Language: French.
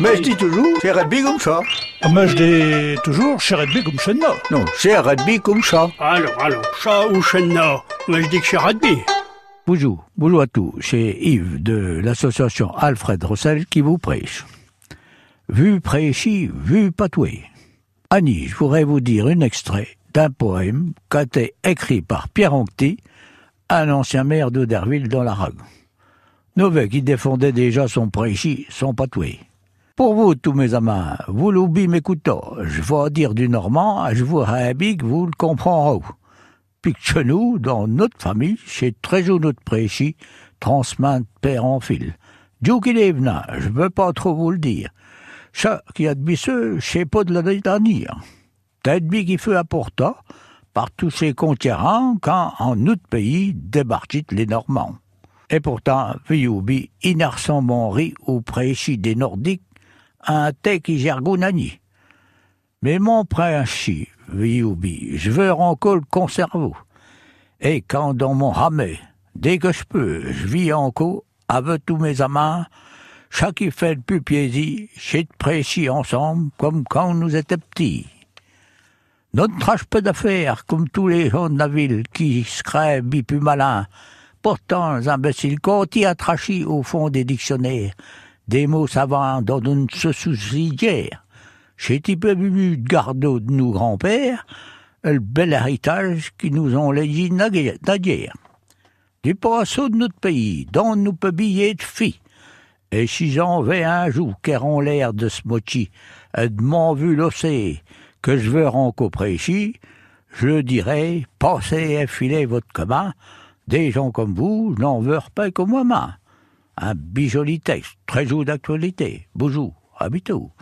Mais je dis toujours, c'est rugby comme ça. Mais je dis toujours, chez Redby comme moi. Non, c'est rugby comme ça. Alors, alors, chat ou chenna Moi, je dis que c'est rugby. Bonjour, bonjour à tous, c'est Yves de l'association Alfred Rossel qui vous prêche. Vu prêchi, vu patoué. Annie, je voudrais vous dire un extrait d'un poème qui a été écrit par Pierre Ancti, un ancien maire d'Auderville dans l'Aragon. Nové qui défendait déjà son prêchi, son patoué. Pour vous, tous mes amants, vous l'oubliez m'écoutant, je vais dire du normand, je vous rabis que vous le comprendrez. Puis chez nous, dans notre famille, c'est très jour notre prêchi, transmis de père en fil. Dieu qu'il est je veux pas trop vous le dire. Ça qui a de bisseux, c'est pas de la dernière. Peut-être bien qui fut important par tous ces conquérants quand en notre pays débarquent les Normands. Et pourtant, Viyoubi, inarsan mon riz au prêchi des Nordiques, un thé qui. Mais mon prêchi, Viyoubi, je veux encore le conserver. Et quand dans mon ramet, dès que je peux, encore avec tous mes amants, chaque fait le plus plaisir, chez de prêchi ensemble, comme quand nous étions petits. Notre trache peu d'affaires, comme tous les gens de la ville qui se créent plus malins. Pourtant, les imbéciles, quand y a au fond des dictionnaires, des mots savants dont on ne se soucie guère. Chez peu bu de gardeau de nos grands-pères, le bel héritage qui nous ont légué naguère. Du poisson de notre pays, dont nous peut biller de. Et si j'en vais un jour qu'erront l'air de ce mochi, et de m'en vu l'ossé, que je veux rencontrer je dirais, passez et filez votre commun, des gens comme vous n'en veulent pas comme moi-même. Un bijoli texte, très jour d'actualité. Bonjour, à bientôt.